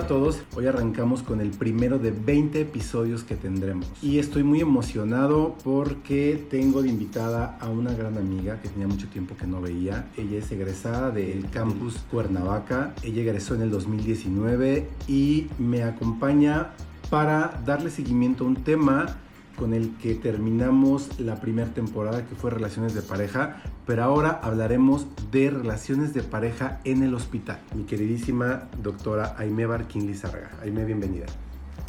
Hola a todos, hoy arrancamos con el primero de 20 episodios que tendremos. Y estoy muy emocionado porque tengo de invitada a una gran amiga que tenía mucho tiempo que no veía. Ella es egresada del campus Cuernavaca, ella egresó en el 2019 y me acompaña para darle seguimiento a un tema con el que terminamos la primera temporada que fue relaciones de pareja, pero ahora hablaremos de relaciones de pareja en el hospital. Mi queridísima doctora Aime Barquín Lizarga. Aime, bienvenida.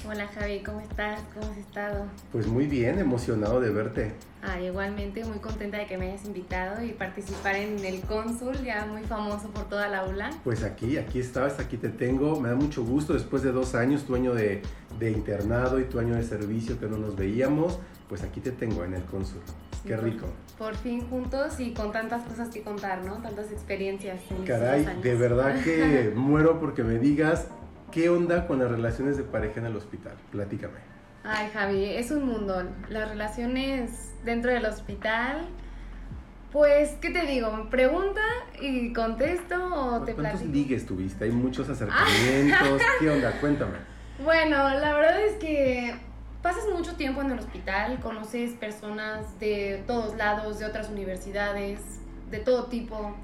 Hola Javi, ¿cómo estás? ¿Cómo has estado? Pues muy bien, emocionado de verte. Ah, igualmente muy contenta de que me hayas invitado y participar en el cónsul, ya muy famoso por toda la aula. Pues aquí, aquí estabas, aquí te tengo. Me da mucho gusto después de dos años, tu año de, de internado y tu año de servicio que no nos veíamos, pues aquí te tengo en el cónsul. Qué rico. Por, fin juntos y con tantas cosas que contar, ¿no? Tantas experiencias. En Caray, de verdad que muero porque me digas qué onda con las relaciones de pareja en el hospital. Platícame. Ay, Javi, es un mundo. Las relaciones dentro del hospital. Pues, ¿qué te digo? ¿Me pregunta y contesto o te platico? ¿Cuántos ligues tuviste? Hay muchos acercamientos. ¿Qué onda? Cuéntame. Bueno, la verdad es que pasas mucho tiempo en el hospital, conoces personas de todos lados, de otras universidades, de todo tipo,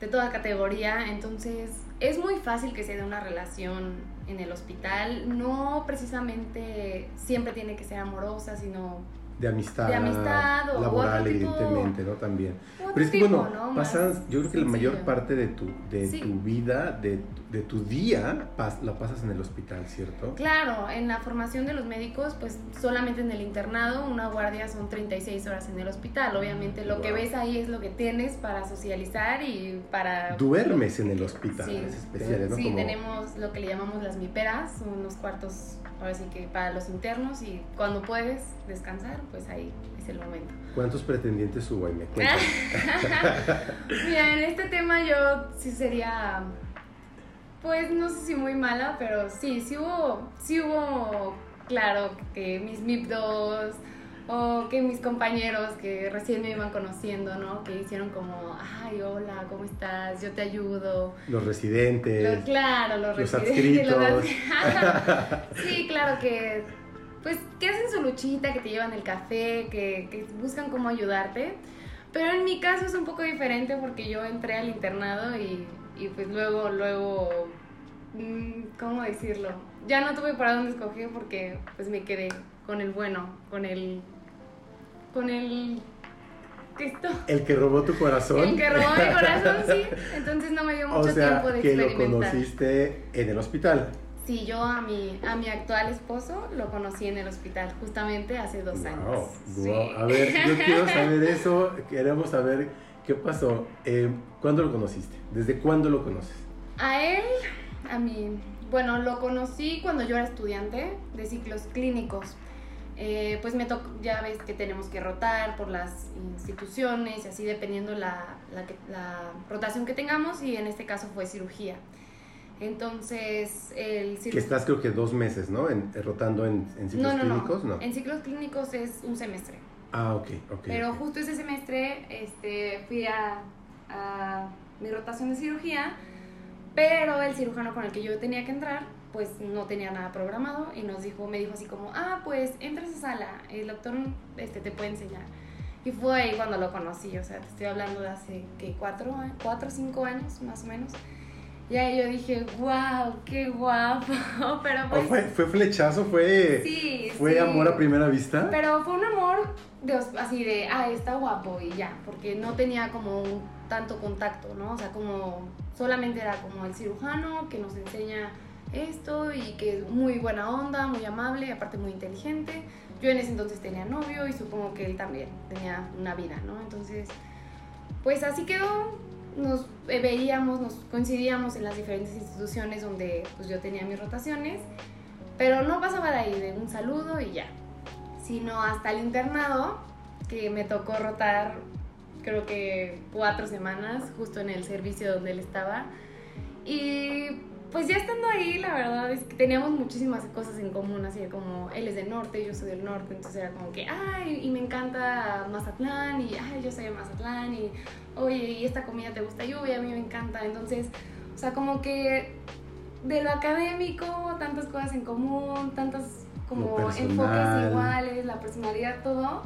de toda categoría, entonces es muy fácil que se dé una relación en el hospital, no precisamente siempre tiene que ser amorosa, sino de amistad, de amistad o laboral, evidentemente, ¿no? También. Pero es que, bueno, pasan, yo creo que la mayor parte de tu, de tu vida, de, de tu día, pas, la pasas en el hospital, ¿cierto? Claro, en la formación de los médicos, pues solamente en el internado, una guardia son 36 horas en el hospital. Obviamente, lo que ves ahí es lo que tienes para socializar y para. Duermes en el hospital, sí, es especial, ¿no? Sí, tenemos lo que le llamamos las miperas, unos cuartos ahora sí que para los internos y cuando puedes descansar, pues ahí es el momento. ¿Cuántos pretendientes hubo? Y me Mira, en este tema yo sí sería, pues no sé si muy mala, pero sí, sí hubo, sí hubo, claro, que mis MIP2 o que mis compañeros que recién me iban conociendo, ¿no? Que hicieron como, ay, hola, ¿cómo estás? Yo te ayudo. Los residentes. claro, los, residentes. sí, claro que, pues, que hacen su luchita, que te llevan el café, que, que buscan cómo ayudarte. Pero en mi caso es un poco diferente porque yo entré al internado y, y pues luego, luego, mm, ¿cómo decirlo? Ya no tuve para dónde escoger porque pues me quedé con el bueno, con el con el esto. El que robó tu corazón. El que robó mi corazón, sí. Entonces no me dio mucho tiempo de que experimentar. que lo conociste en el hospital. Sí, yo a mi, a mi actual esposo lo conocí en el hospital justamente hace dos años. A ver, yo quiero saber eso, queremos saber qué pasó. Eh, ¿Cuándo lo conociste? ¿Desde cuándo lo conoces? A él, a mí, bueno, lo conocí cuando yo era estudiante de ciclos clínicos. Eh, pues me tocó, ya ves que tenemos que rotar por las instituciones y así dependiendo la, la, la, rotación que tengamos y en este caso fue cirugía. Entonces, el Que estás creo que dos meses, ¿no? En, rotando en, en ciclos clínicos, no. En ciclos clínicos es un semestre. Ah, ok, ok. Pero justo ese semestre este, fui a, a mi rotación de cirugía, pero el cirujano con el que yo tenía que entrar pues no tenía nada programado y nos dijo, me dijo así como, ah, pues entra a esa sala, el doctor este, te puede enseñar. Y fue ahí cuando lo conocí, o sea, te estoy hablando de hace. Cuatro, cuatro o cinco años más o menos. Y ahí yo dije, wow, qué guapo. Pero pues, fue, fue, flechazo, fue, sí, fue amor a primera vista. Pero fue un amor de, así de, ah, está guapo y ya, porque no tenía como un tanto contacto, ¿no? O sea, como solamente era como el cirujano que nos enseña esto y que es muy buena onda, muy amable, aparte muy inteligente. Yo en ese entonces tenía novio y supongo que él también tenía una vida, ¿no? Entonces, pues así quedó, nos veíamos, nos coincidíamos en las diferentes instituciones donde pues yo tenía mis rotaciones, pero no pasaba de ahí de un saludo y ya, sino hasta el internado que me tocó rotar creo que cuatro semanas justo en el servicio donde él estaba. Y pues ya estando ahí, la verdad es que teníamos muchísimas cosas en común, así como él es del norte, yo soy del norte, entonces era como que, ay, y me encanta Mazatlán, y ay, yo soy de Mazatlán, y oye, y esta comida te gusta, y a mí me encanta, entonces, o sea, como que de lo académico, tantas cosas en común, tantas como enfoques iguales, la personalidad, todo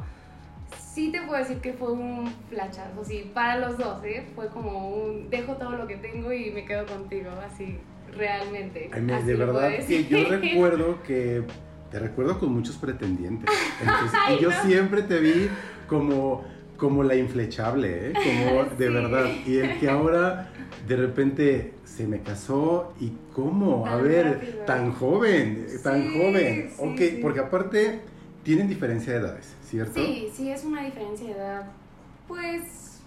sí te puedo decir que fue un flachazo, sí, para los dos, ¿eh? Fue como un, dejo todo lo que tengo y me quedo contigo, así, realmente. de verdad que yo recuerdo que, te recuerdo con muchos pretendientes. y yo siempre te vi como, como la inflechable, ¿eh? Como de verdad. Y el que ahora de repente se me casó y cómo, a ver, tan joven, tan joven. ok, porque aparte tienen diferencia de edades. ¿cierto? Sí, sí, es una diferencia de edad. Pues...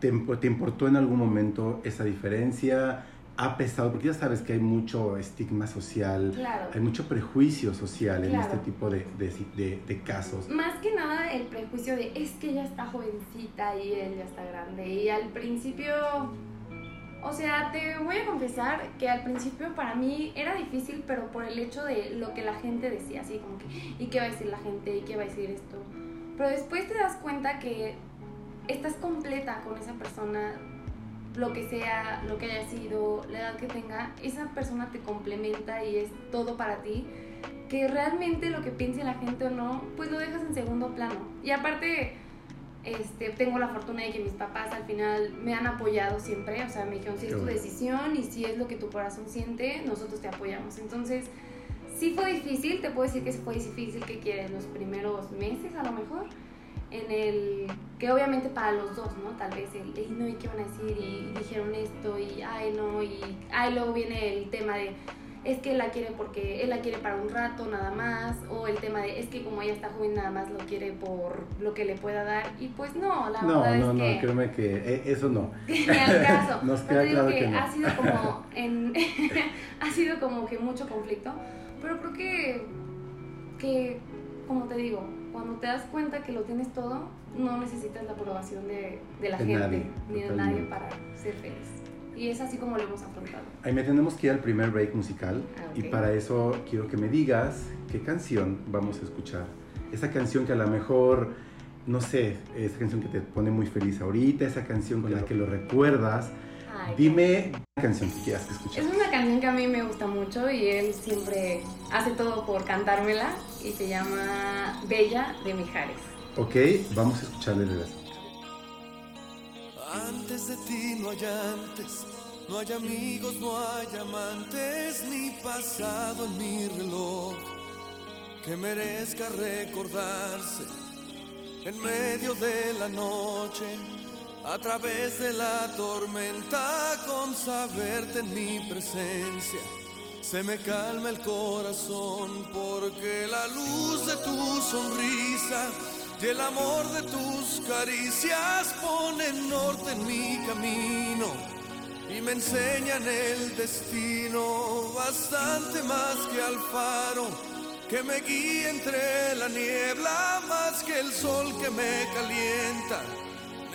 ¿Te, importó en algún momento esa diferencia? Ha pesado, porque ya sabes que hay mucho estigma social, hay mucho prejuicio social en este tipo de, de, de, casos. Más que nada el prejuicio de es que ella está jovencita y él ya está grande. Y al principio, o sea, te voy a confesar que al principio para mí era difícil, pero por el hecho de lo que la gente decía, así como que, ¿y qué va a decir la gente? ¿Y qué va a decir esto? Pero después te das cuenta que estás completa con esa persona, lo que sea, lo que haya sido, la edad que tenga, esa persona te complementa y es todo para ti, que realmente lo que piense la gente o no, pues lo dejas en segundo plano. Y aparte este, tengo la fortuna de que mis papás al final me han apoyado siempre, o sea, me dijeron, si es tu decisión y si es lo que tu corazón siente, nosotros te apoyamos. Entonces, sí fue difícil, te puedo decir que fue difícil que quieres los primeros meses a lo mejor, en el que obviamente para los dos, ¿no? Tal vez el, no, ¿y qué van a decir? Y dijeron esto, y ay, no, y ay, luego viene el tema de es que él la quiere porque él la quiere para un rato nada más, o el tema de es que como ella está joven nada más lo quiere por lo que le pueda dar, y pues no, la verdad es que... No, no, créeme que eh, eso no. Ni al caso. Nos queda claro que, ha sido como en, ha sido como que mucho conflicto, pero creo que, que, como te digo, cuando te das cuenta que lo tienes todo, no necesitas la aprobación de, de la gente, ni de nadie para ser feliz. Y es así como lo hemos afrontado. Ahí me tenemos que ir al primer break musical ah, y para eso quiero que me digas qué canción vamos a escuchar. Esa canción que a lo mejor, no sé, esa canción que te pone muy feliz ahorita, esa canción con la que lo recuerdas. Dime una canción que quieras escuchar. Es una canción que a mí me gusta mucho y él siempre hace todo por cantármela y se llama Bella de Mijares. Ok, vamos a escucharle de antes de ti no hay antes, no hay amigos, no hay amantes, ni pasado en mi reloj que merezca recordarse en medio de la noche, a través de la tormenta, con saberte en mi presencia. Se me calma el corazón porque la luz de tu sonrisa y el amor de tus caricias pone norte en mi camino y me enseñan el destino bastante más que al faro que me guía entre la niebla más que el sol que me calienta.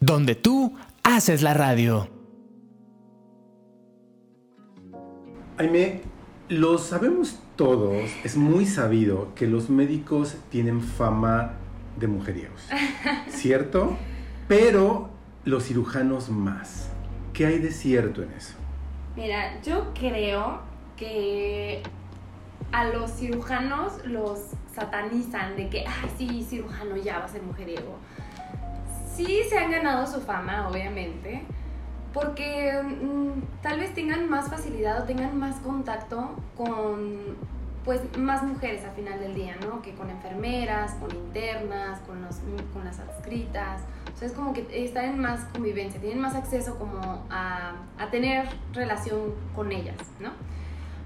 donde tú haces la radio. Aime, lo sabemos todos, es muy sabido que los médicos tienen fama de mujeriegos, ¿cierto? Pero los cirujanos más. ¿Qué hay de cierto en eso? Mira, yo creo que a los cirujanos los satanizan de que, ay, sí, cirujano ya va a ser mujeriego sí se han ganado su fama, obviamente, porque mm, tal vez tengan más facilidad o tengan más contacto con pues más mujeres al final del día, ¿no? Que con enfermeras, con internas, con, los, con las adscritas. O sea, es como que están en más convivencia, tienen más acceso como a, a tener relación con ellas, ¿no?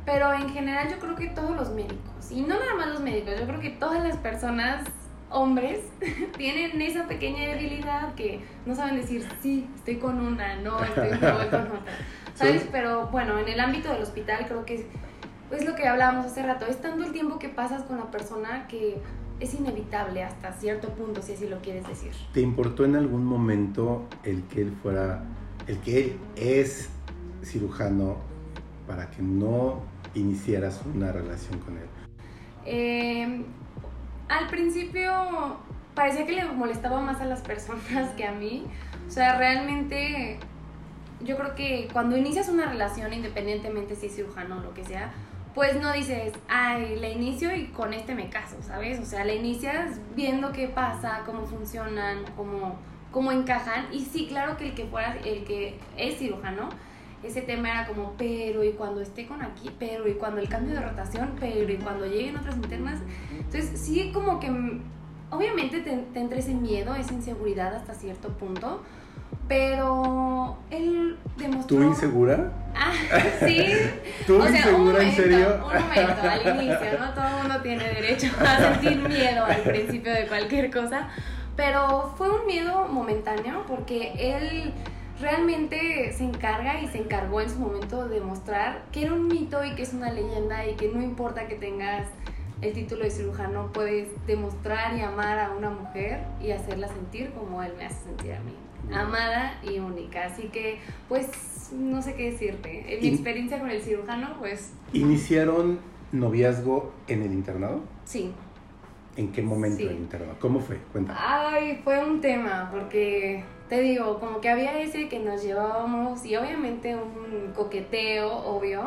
Pero en general yo creo que todos los médicos, y no nada más los médicos, yo creo que todas las personas hombres tienen esa pequeña debilidad que no saben decir, sí, estoy con una, no, estoy con otra. ¿Sabes? Pero bueno, en el ámbito del hospital creo que es pues lo que hablábamos hace rato, es tanto el tiempo que pasas con la persona que es inevitable hasta cierto punto, si así lo quieres decir. ¿Te importó en algún momento el que él fuera, el que él es cirujano para que no iniciaras una relación con él? Eh, al principio parecía que le molestaba más a las personas que a mí. O sea, realmente yo creo que cuando inicias una relación, independientemente si es cirujano o lo que sea, pues no dices, ay, la inicio y con este me caso, ¿sabes? O sea, la inicias viendo qué pasa, cómo funcionan, cómo, cómo encajan. Y sí, claro que el que fuera, el que es cirujano, ese tema era como, pero y cuando esté con aquí, pero y cuando el cambio de rotación, pero y cuando lleguen otras internas. Entonces, sí, como que obviamente te, te entra ese miedo, esa inseguridad hasta cierto punto, pero él demostró... ¿Tú insegura? Ah, sí. ¿Tú o insegura, un momento, en serio? Un momento, al inicio, ¿no? Todo el mundo tiene derecho a sentir miedo al principio de cualquier cosa, pero fue un miedo momentáneo porque él realmente se encarga y se encargó en su momento de mostrar que era un mito y que es una leyenda y que no importa que tengas el título de cirujano, puedes demostrar y amar a una mujer y hacerla sentir como él me hace sentir a mí, amada y única. Así que, pues, no sé qué decirte. En mi experiencia con el cirujano, pues... ¿Iniciaron noviazgo en el internado? Sí. ¿En qué momento el internado? ¿Cómo fue? Cuéntame. Ay, fue un tema, porque te digo, como que había ese que nos llevábamos y obviamente un coqueteo, obvio,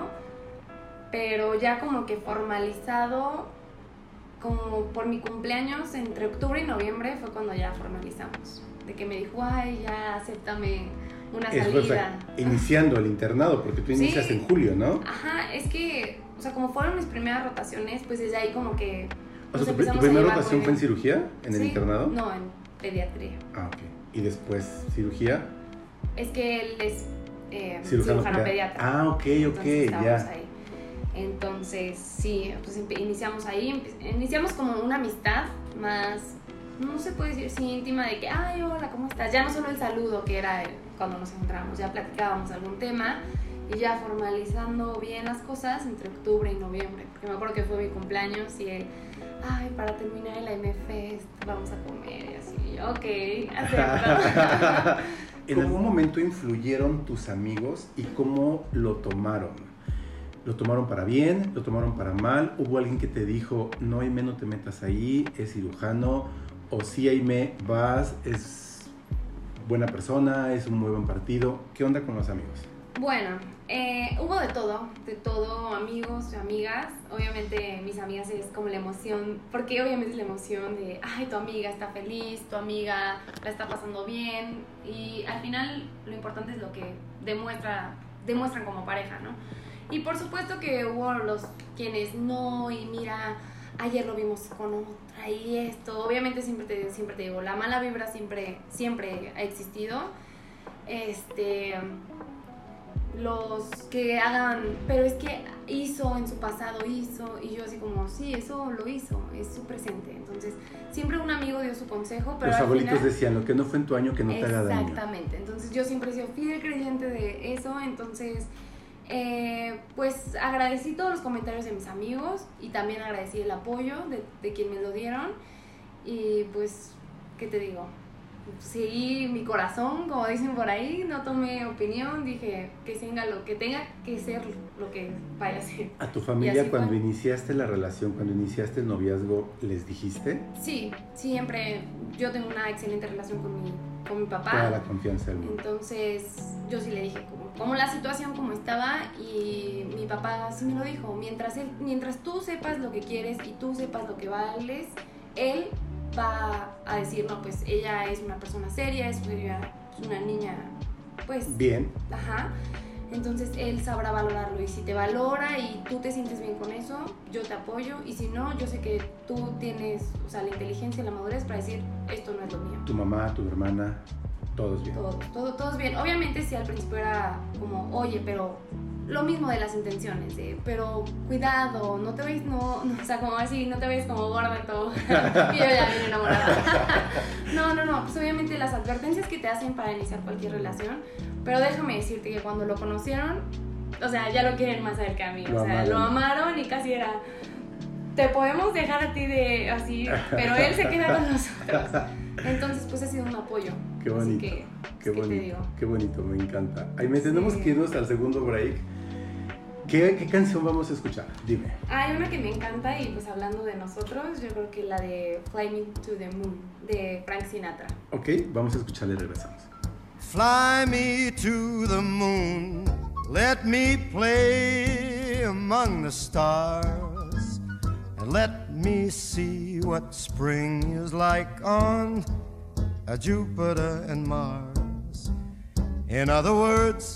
pero ya como que formalizado, como por mi cumpleaños, entre octubre y noviembre fue cuando ya formalizamos. De que me dijo, ay, ya, acéptame una salida. iniciando el internado, porque tú inicias en julio, ¿no? Ajá, es que, o sea, como fueron mis primeras rotaciones, pues desde ahí como que... O sea, ¿tu, primera rotación fue en cirugía, en el internado? No, en pediatría. Ah, ok y después cirugía. Es que él es eh, cirujano, pediatra. Ah, ok, ok, ya. Ahí. Entonces, sí, pues iniciamos ahí, iniciamos como una amistad más no se puede decir sí íntima de que, ay, hola, ¿cómo estás? Ya no solo el saludo que era cuando nos encontramos, ya platicábamos algún tema y ya formalizando bien las cosas entre octubre y noviembre, porque me acuerdo que fue mi cumpleaños y él, ay, para terminar el AMFest vamos a comer y así, ok, acepto. ¿En algún momento influyeron tus amigos y cómo lo tomaron? ¿Lo tomaron para bien? ¿Lo tomaron para mal? ¿Hubo alguien que te dijo, no, Aime, no te metas ahí, es cirujano? ¿O sí, Aime, vas, es buena persona, es un muy buen partido? ¿Qué onda con los amigos? Bueno, eh, hubo de todo, de todo, amigos, amigas. Obviamente mis amigas es como la emoción, porque obviamente es la emoción de, ay, tu amiga está feliz, tu amiga la está pasando bien. Y al final lo importante es lo que demuestra, demuestran como pareja, ¿no? Y por supuesto que hubo los quienes no, y mira, ayer lo vimos con otra y esto. Obviamente siempre te, siempre te digo, la mala vibra siempre, siempre ha existido. Este los que hagan, pero es que hizo en su pasado, hizo, y yo así como, sí, eso lo hizo, es su presente. Entonces, siempre un amigo dio su consejo, pero... Los abuelitos decían, lo que no fue en tu año, que no te haga daño. Exactamente, entonces yo siempre he sido fiel creyente de eso, entonces, eh, pues agradecí todos los comentarios de mis amigos y también agradecí el apoyo de, de quien me lo dieron y pues, ¿qué te digo? Seguí mi corazón, como dicen por ahí, no tomé opinión, dije que tenga lo que tenga que ser lo que vaya a ser. ¿A tu familia cuando iniciaste la relación, cuando iniciaste el noviazgo, les dijiste? Sí, siempre. Yo tengo una excelente relación con mi, con mi papá. Toda la confianza del mundo. Entonces, yo sí le dije como, como, la situación como estaba y mi papá sí me lo dijo. Mientras, él, mientras tú sepas lo que quieres y tú sepas lo que vales, él va a decir, no, pues ella es una persona seria, es una niña, pues... Bien. Ajá. Entonces él sabrá valorarlo y si te valora y tú te sientes bien con eso, yo te apoyo y si no, yo sé que tú tienes, o sea, la inteligencia y la madurez para decir, esto no es lo mío. Tu mamá, tu hermana, todos bien. Todo, todo, todos bien. Obviamente si al principio era como, oye, pero lo mismo de las intenciones, pero cuidado, no te veis, no, o sea, como así, no te veis como gorda y todo. y yo ya vine enamorada. no, no, no, pues obviamente las advertencias que te hacen para iniciar cualquier relación, pero déjame decirte que cuando lo conocieron, o sea, ya lo quieren más a él que a mí, o sea, lo amaron y casi era, te podemos dejar a ti de así, pero él se queda con nosotros. Entonces, pues ha sido un apoyo. Qué bonito. que, qué bonito. Qué bonito, me encanta. Ahí me tenemos que irnos al segundo break. ¿Qué, ¿Qué, canción vamos a escuchar? Dime. Hay una que me encanta y pues hablando de nosotros, yo creo que la de Fly Me to the Moon de Frank Sinatra. Ok, vamos a escucharle y regresamos. Fly me to the moon, let me play among the stars, and let me see what spring is like on Jupiter and Mars. In other words,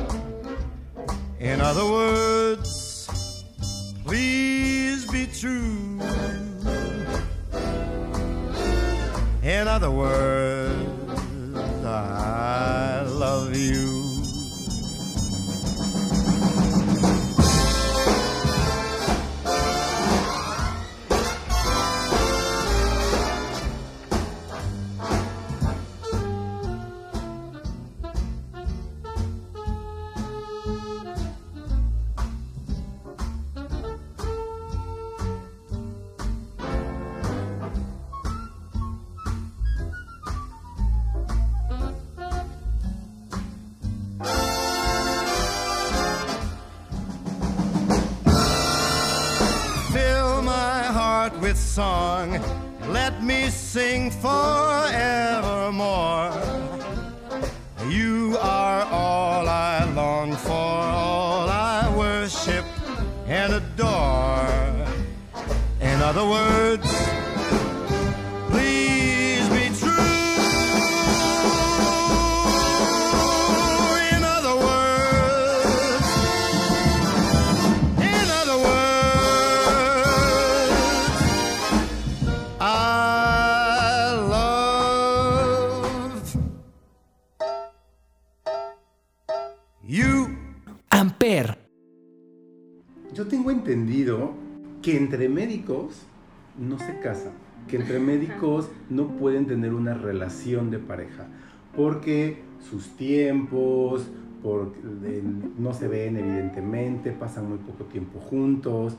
In other words, please be true. In other words, song. Let me sing forevermore. You. Amper. Yo tengo entendido que entre médicos no se casan, que entre médicos no pueden tener una relación de pareja, porque sus tiempos, no se ven evidentemente, pasan muy poco tiempo juntos,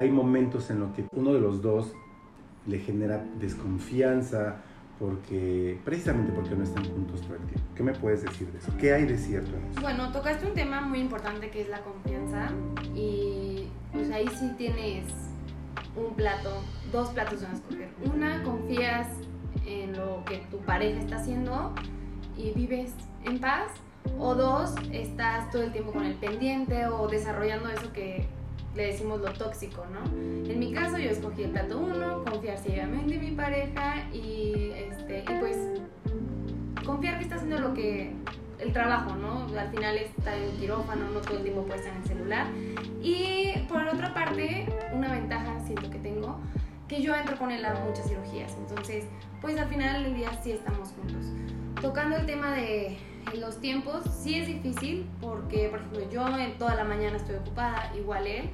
hay momentos en los que uno de los dos le genera desconfianza, porque precisamente porque no están juntos todo el tiempo. ¿Qué me puedes decir de eso? ¿Qué hay de cierto en eso? Bueno, tocaste un tema muy importante que es la confianza y pues ahí sí tienes un plato, dos platos a escoger. Una, confías en lo que tu pareja está haciendo y vives en paz. O dos, estás todo el tiempo con el pendiente o desarrollando eso que le decimos lo tóxico, ¿no? En mi caso yo escogí el plato uno, confiar ciegamente en mi pareja y, este, y pues confiar que está haciendo lo que el trabajo, ¿no? Al final está en quirófano, no todo el tiempo puede estar en el celular. Y por otra parte, una ventaja siento que tengo, que yo entro con él a muchas cirugías. Entonces, pues al final del día sí estamos juntos. Tocando el tema de los tiempos, sí es difícil porque, por ejemplo, yo en toda la mañana estoy ocupada, igual él,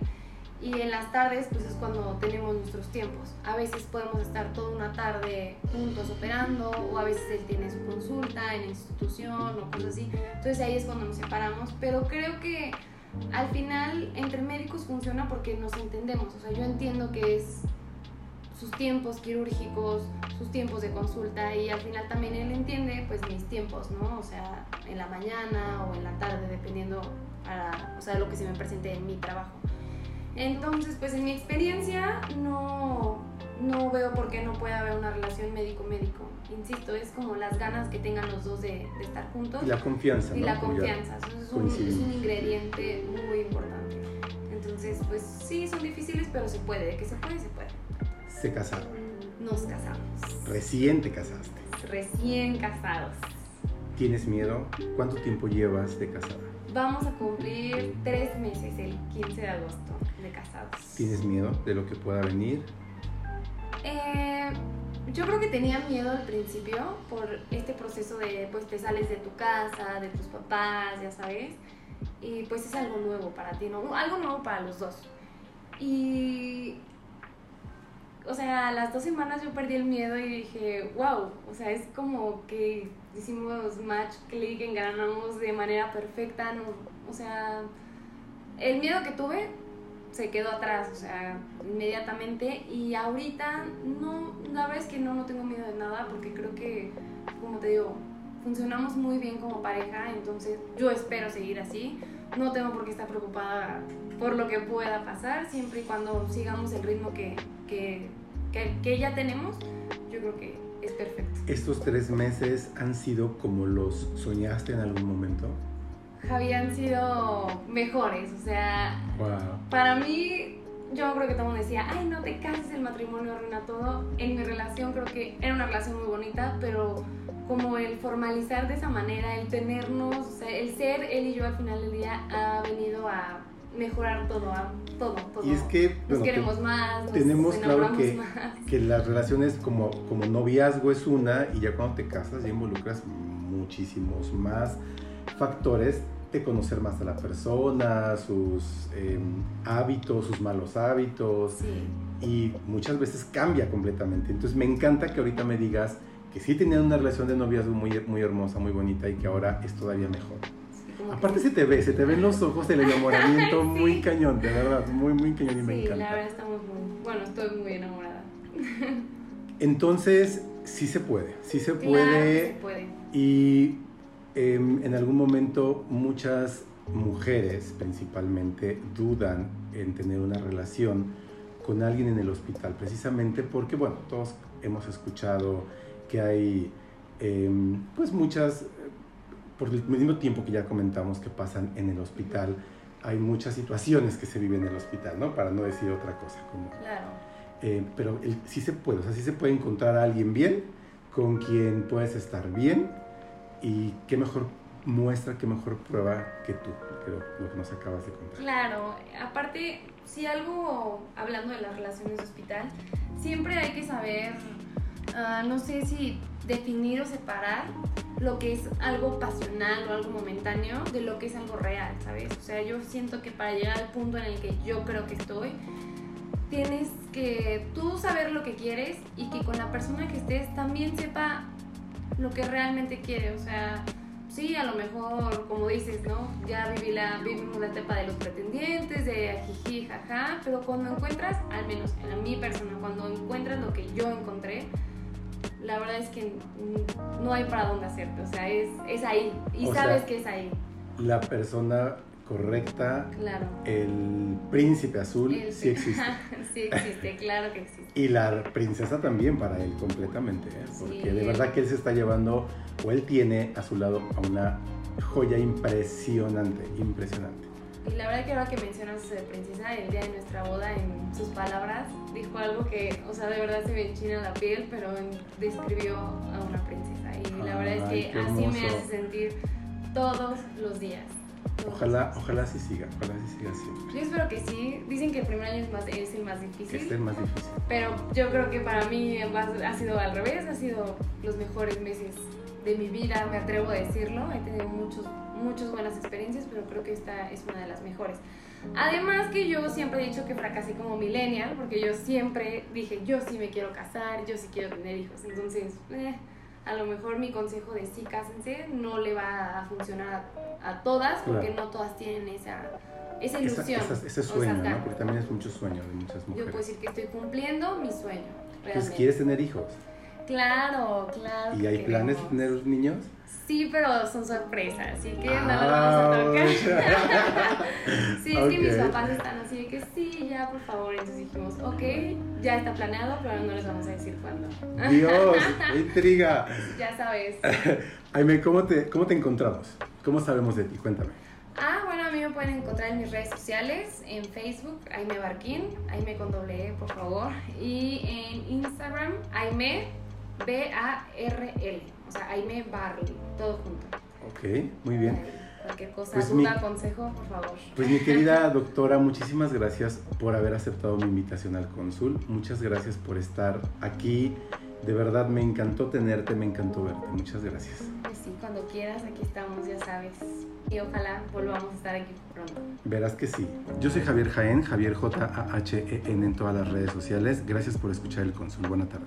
y en las tardes pues es cuando tenemos nuestros tiempos. A veces podemos estar toda una tarde juntos operando o a veces él tiene su consulta en la institución o cosas así. Entonces ahí es cuando nos separamos, pero creo que al final entre médicos funciona porque nos entendemos. O sea, yo entiendo que es sus tiempos quirúrgicos, sus tiempos de consulta y al final también él entiende pues mis tiempos, ¿no? O sea, en la mañana o en la tarde, dependiendo para, o sea, lo que se me presente en mi trabajo. Entonces, pues en mi experiencia no, no veo por qué no puede haber una relación médico-médico. Insisto, es como las ganas que tengan los dos de, estar juntos. Y la confianza. Y la confianza. Es, un, es un ingrediente muy importante. Entonces, pues sí, son difíciles, pero se puede. De que se puede, se puede se casaron? Nos casamos. ¿Recién te casaste? Recién casados. ¿Tienes miedo? ¿Cuánto tiempo llevas de casada? Vamos a cumplir tres meses el 15 de agosto de casados. ¿Tienes miedo de lo que pueda venir? Eh, yo creo que tenía miedo al principio por este proceso de, pues te sales de tu casa, de tus papás, ya sabes, y pues es algo nuevo para ti, ¿no? Algo nuevo para los dos. Y sea, a las dos semanas yo perdí el miedo y dije, wow, o sea, es como que hicimos match, click, engranamos de manera perfecta, no, o sea, el miedo que tuve se quedó atrás, o sea, inmediatamente. Y ahorita no, la verdad es que no, no tengo miedo de nada porque creo que, como te digo, funcionamos muy bien como pareja, entonces yo espero seguir así, no tengo por qué estar preocupada por lo que pueda pasar, siempre y cuando sigamos el ritmo que, que, que, ya tenemos, yo creo que es perfecto. ¿Estos tres meses han sido como los soñaste en algún momento? Javi, han sido mejores, o sea, para mí, yo creo que todo el mundo decía, ay, no te cases, el matrimonio arruina todo. En mi relación creo que era una relación muy bonita, pero como el formalizar de esa manera, el tenernos, o sea, el ser él y yo al final del día ha venido a mejorar todo, todo, todo. Y es que nos queremos más, tenemos claro que, que las relaciones como, como noviazgo es una y ya cuando te casas ya involucras muchísimos más factores de conocer más a la persona, sus em, hábitos, sus malos hábitos y muchas veces cambia completamente. Entonces me encanta que ahorita me digas que sí tenían una relación de noviazgo muy, muy hermosa, muy bonita y que ahora es todavía mejor. Aparte se te ve, se te ven los ojos el enamoramiento muy cañón, de verdad, muy, muy cañón y me encanta. Sí, la verdad estamos muy, bueno, estoy muy enamorada. Entonces, sí se puede, sí se puede. Claro, se puede. Y em, en algún momento muchas mujeres principalmente dudan en tener una relación con alguien en el hospital, precisamente porque, bueno, todos hemos escuchado que hay em, pues muchas por el mismo tiempo que ya comentamos que pasan en el hospital, hay muchas situaciones que se viven en el hospital, ¿no? Para no decir otra cosa. Como, claro. Eh, pero sí se puede, o sea, sí se puede encontrar a alguien bien, con quien puedes estar bien, y qué mejor muestra, qué mejor prueba que tú, creo, lo que nos acabas de contar. Claro, aparte, si algo, hablando de las relaciones de hospital, siempre hay que saber, ah, no sé si definir o separar lo que es algo pasional o algo momentáneo de lo que es algo real, ¿sabes? O sea, yo siento que para llegar al punto en el que yo creo que estoy, tienes que tú saber lo que quieres y que con la persona que estés también sepa lo que realmente quiere, o sea, sí, a lo mejor, como dices, ¿no? Ya viví la, vivimos la etapa de los pretendientes, de jiji, jaja, pero cuando encuentras, al menos en mi persona, cuando encuentras lo que yo encontré, la verdad es que no hay para dónde hacerte, o sea, es, es ahí y sabes que es ahí. La persona correcta, claro. el príncipe azul sí existe. sí existe, claro que existe. Y la princesa también para él completamente, ¿eh? porque de verdad que él se está llevando, o él tiene a su lado a una joya impresionante, impresionante. Y la verdad que ahora que mencionas de princesa, el día de nuestra boda, en sus palabras, dijo algo que, o sea, de verdad se me enchina la piel, pero describió a una princesa. Y la verdad es que así me hace sentir todos los días. Ojalá, ojalá así siga, ojalá así siga siempre. Yo espero que sí. Dicen que el primer año es, más, es el más difícil. Es el más difícil. Pero yo creo que para mí ha sido al revés, ha sido los mejores meses de mi vida, me atrevo a decirlo. He tenido muchos, muchas buenas experiencias, pero creo que esta es una de las mejores. Además que yo siempre he dicho que fracasé como millennial, porque yo siempre dije, yo sí me quiero casar, yo sí quiero tener hijos. Entonces, eh, a lo mejor mi consejo de sí cásense no le va a funcionar a, todas, porque no todas tienen esa, esa ilusión. ese sueño, ¿no? Porque también es mucho sueño de muchas mujeres. Yo puedo decir que estoy cumpliendo mi sueño. Realmente. Pues quieres tener hijos. Claro, claro. ¿Y hay planes de tener niños? Sí, pero son sorpresas, así que no los vamos a tocar. sí, es que mis papás están así de que sí, ya, por favor. Entonces dijimos, ok, ya está planeado, pero no les vamos a decir cuándo. Dios, intriga. ya sabes. Aime, ¿cómo te, ¿cómo te encontramos? ¿Cómo sabemos de ti? Cuéntame. Ah, bueno, a mí me pueden encontrar en mis redes sociales, en Facebook, Aime Barquín, Aime con doble E, por favor, y en Instagram, Aime B-A-R-L, o sea, Aime Barley, todo junto. Ok, muy bien. Cualquier cosa, pues duda, consejo, por favor. Pues mi querida doctora, muchísimas gracias por haber aceptado mi invitación al cónsul. Muchas gracias por estar aquí. De verdad me encantó tenerte, me encantó verte. Muchas gracias. Pues sí, cuando quieras, aquí estamos, ya sabes. Y ojalá volvamos a estar aquí pronto. Verás que sí. Yo soy Javier Jaén, Javier J-A-H-E-N en todas las redes sociales. Gracias por escuchar el cónsul. Buena tarde.